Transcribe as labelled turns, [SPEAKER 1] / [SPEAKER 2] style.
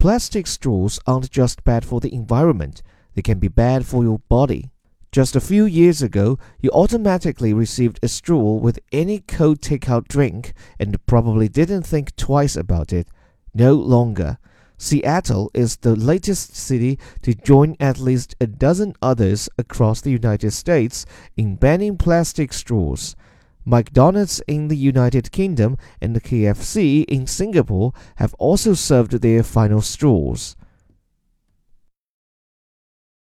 [SPEAKER 1] Plastic straws aren't just bad for the environment, they can be bad for your body. Just a few years ago, you automatically received a straw with any cold takeout drink and probably didn't think twice about it. No longer. Seattle is the latest city to join at least a dozen others across the United States in banning plastic straws. McDonald's in the United Kingdom and the KFC in Singapore have also served their final straws.